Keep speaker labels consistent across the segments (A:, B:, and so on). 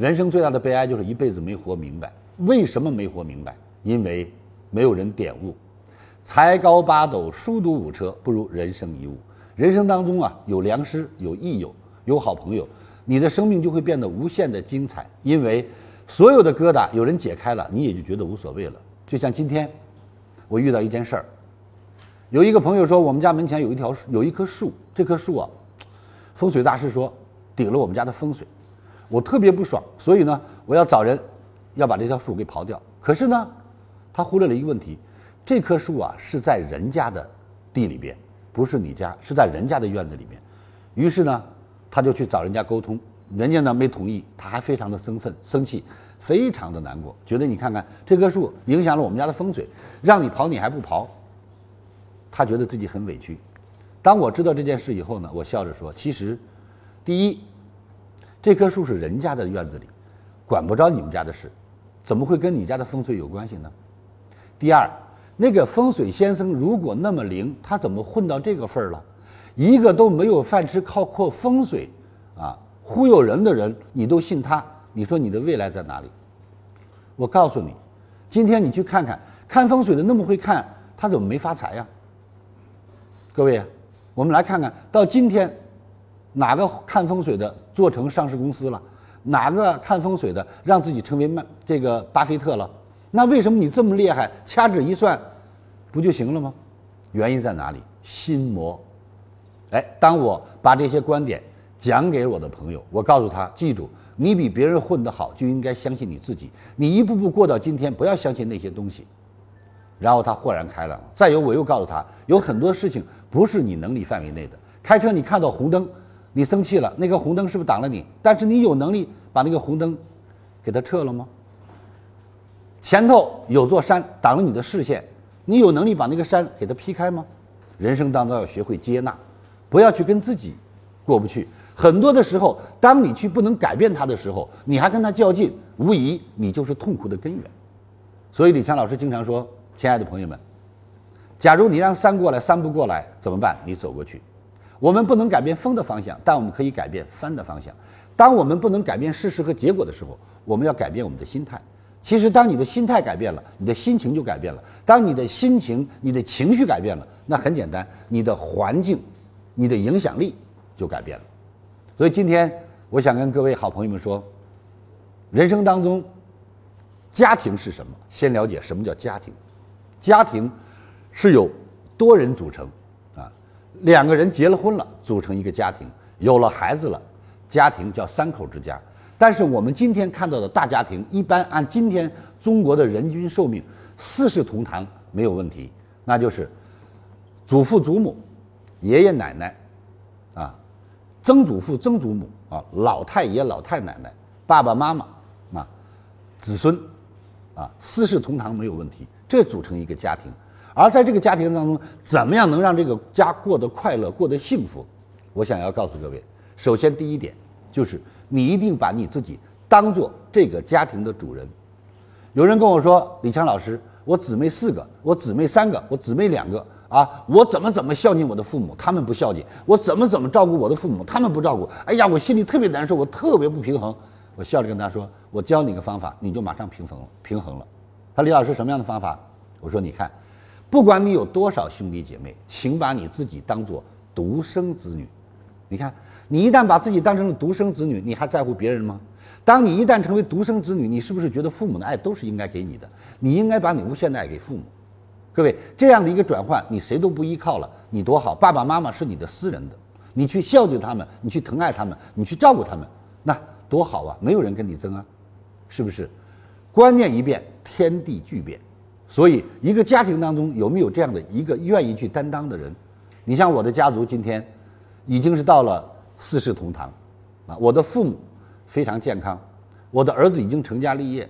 A: 人生最大的悲哀就是一辈子没活明白。为什么没活明白？因为没有人点悟。才高八斗，书读五车，不如人生一悟。人生当中啊，有良师，有益友，有好朋友，你的生命就会变得无限的精彩。因为所有的疙瘩有人解开了，你也就觉得无所谓了。就像今天，我遇到一件事儿，有一个朋友说，我们家门前有一条有一棵树，这棵树啊，风水大师说顶了我们家的风水，我特别不爽，所以呢，我要找人要把这条树给刨掉。可是呢，他忽略了一个问题。这棵树啊是在人家的地里边，不是你家，是在人家的院子里面。于是呢，他就去找人家沟通，人家呢没同意，他还非常的生愤、生气，非常的难过，觉得你看看这棵树影响了我们家的风水，让你刨你还不刨，他觉得自己很委屈。当我知道这件事以后呢，我笑着说：其实，第一，这棵树是人家的院子里，管不着你们家的事，怎么会跟你家的风水有关系呢？第二。那个风水先生如果那么灵，他怎么混到这个份儿了？一个都没有饭吃，靠靠风水，啊，忽悠人的人，你都信他？你说你的未来在哪里？我告诉你，今天你去看看，看风水的那么会看，他怎么没发财呀？各位，我们来看看到今天，哪个看风水的做成上市公司了？哪个看风水的让自己成为曼这个巴菲特了？那为什么你这么厉害？掐指一算，不就行了吗？原因在哪里？心魔。哎，当我把这些观点讲给我的朋友，我告诉他：记住，你比别人混得好，就应该相信你自己。你一步步过到今天，不要相信那些东西。然后他豁然开朗了。再有，我又告诉他，有很多事情不是你能力范围内的。开车你看到红灯，你生气了，那个红灯是不是挡了你？但是你有能力把那个红灯给它撤了吗？前头有座山挡了你的视线，你有能力把那个山给它劈开吗？人生当中要学会接纳，不要去跟自己过不去。很多的时候，当你去不能改变它的时候，你还跟他较劲，无疑你就是痛苦的根源。所以李强老师经常说：“亲爱的朋友们，假如你让山过来，山不过来怎么办？你走过去。我们不能改变风的方向，但我们可以改变帆的方向。当我们不能改变事实和结果的时候，我们要改变我们的心态。”其实，当你的心态改变了，你的心情就改变了。当你的心情、你的情绪改变了，那很简单，你的环境、你的影响力就改变了。所以，今天我想跟各位好朋友们说，人生当中，家庭是什么？先了解什么叫家庭。家庭是由多人组成，两个人结了婚了，组成一个家庭，有了孩子了，家庭叫三口之家。但是我们今天看到的大家庭，一般按今天中国的人均寿命，四世同堂没有问题，那就是祖父祖母、爷爷奶奶，啊，曾祖父曾祖母啊，老太爷老太奶奶、爸爸妈妈啊，子孙，啊，四世同堂没有问题，这组成一个家庭。而在这个家庭当中，怎么样能让这个家过得快乐、过得幸福？我想要告诉各位，首先第一点就是。你一定把你自己当做这个家庭的主人。有人跟我说：“李强老师，我姊妹四个，我姊妹三个，我姊妹两个啊，我怎么怎么孝敬我的父母，他们不孝敬；我怎么怎么照顾我的父母，他们不照顾。哎呀，我心里特别难受，我特别不平衡。”我笑着跟他说：“我教你个方法，你就马上平衡了平衡了。”他李老师什么样的方法？我说：“你看，不管你有多少兄弟姐妹，请把你自己当做独生子女。”你看，你一旦把自己当成了独生子女，你还在乎别人吗？当你一旦成为独生子女，你是不是觉得父母的爱都是应该给你的？你应该把你无限的爱给父母。各位，这样的一个转换，你谁都不依靠了，你多好！爸爸妈妈是你的私人的，你去孝敬他们，你去疼爱他们，你去照顾他们，那多好啊！没有人跟你争啊，是不是？观念一变，天地巨变。所以，一个家庭当中有没有这样的一个愿意去担当的人？你像我的家族今天。已经是到了四世同堂，啊，我的父母非常健康，我的儿子已经成家立业，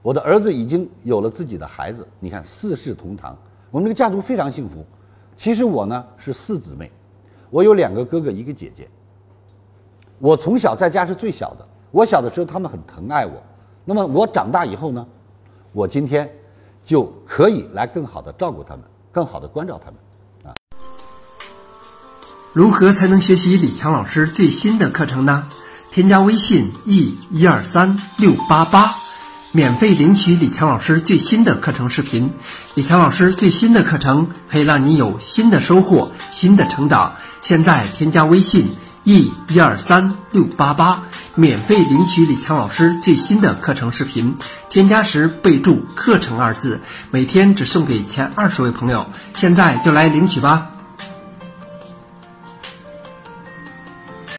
A: 我的儿子已经有了自己的孩子。你看四世同堂，我们这个家族非常幸福。其实我呢是四姊妹，我有两个哥哥，一个姐姐。我从小在家是最小的，我小的时候他们很疼爱我。那么我长大以后呢，我今天就可以来更好的照顾他们，更好的关照他们。
B: 啊如何才能学习李强老师最新的课程呢？添加微信 e 一二三六八八，免费领取李强老师最新的课程视频。李强老师最新的课程可以让你有新的收获、新的成长。现在添加微信 e 一二三六八八，免费领取李强老师最新的课程视频。添加时备注“课程”二字，每天只送给前二十位朋友。现在就来领取吧。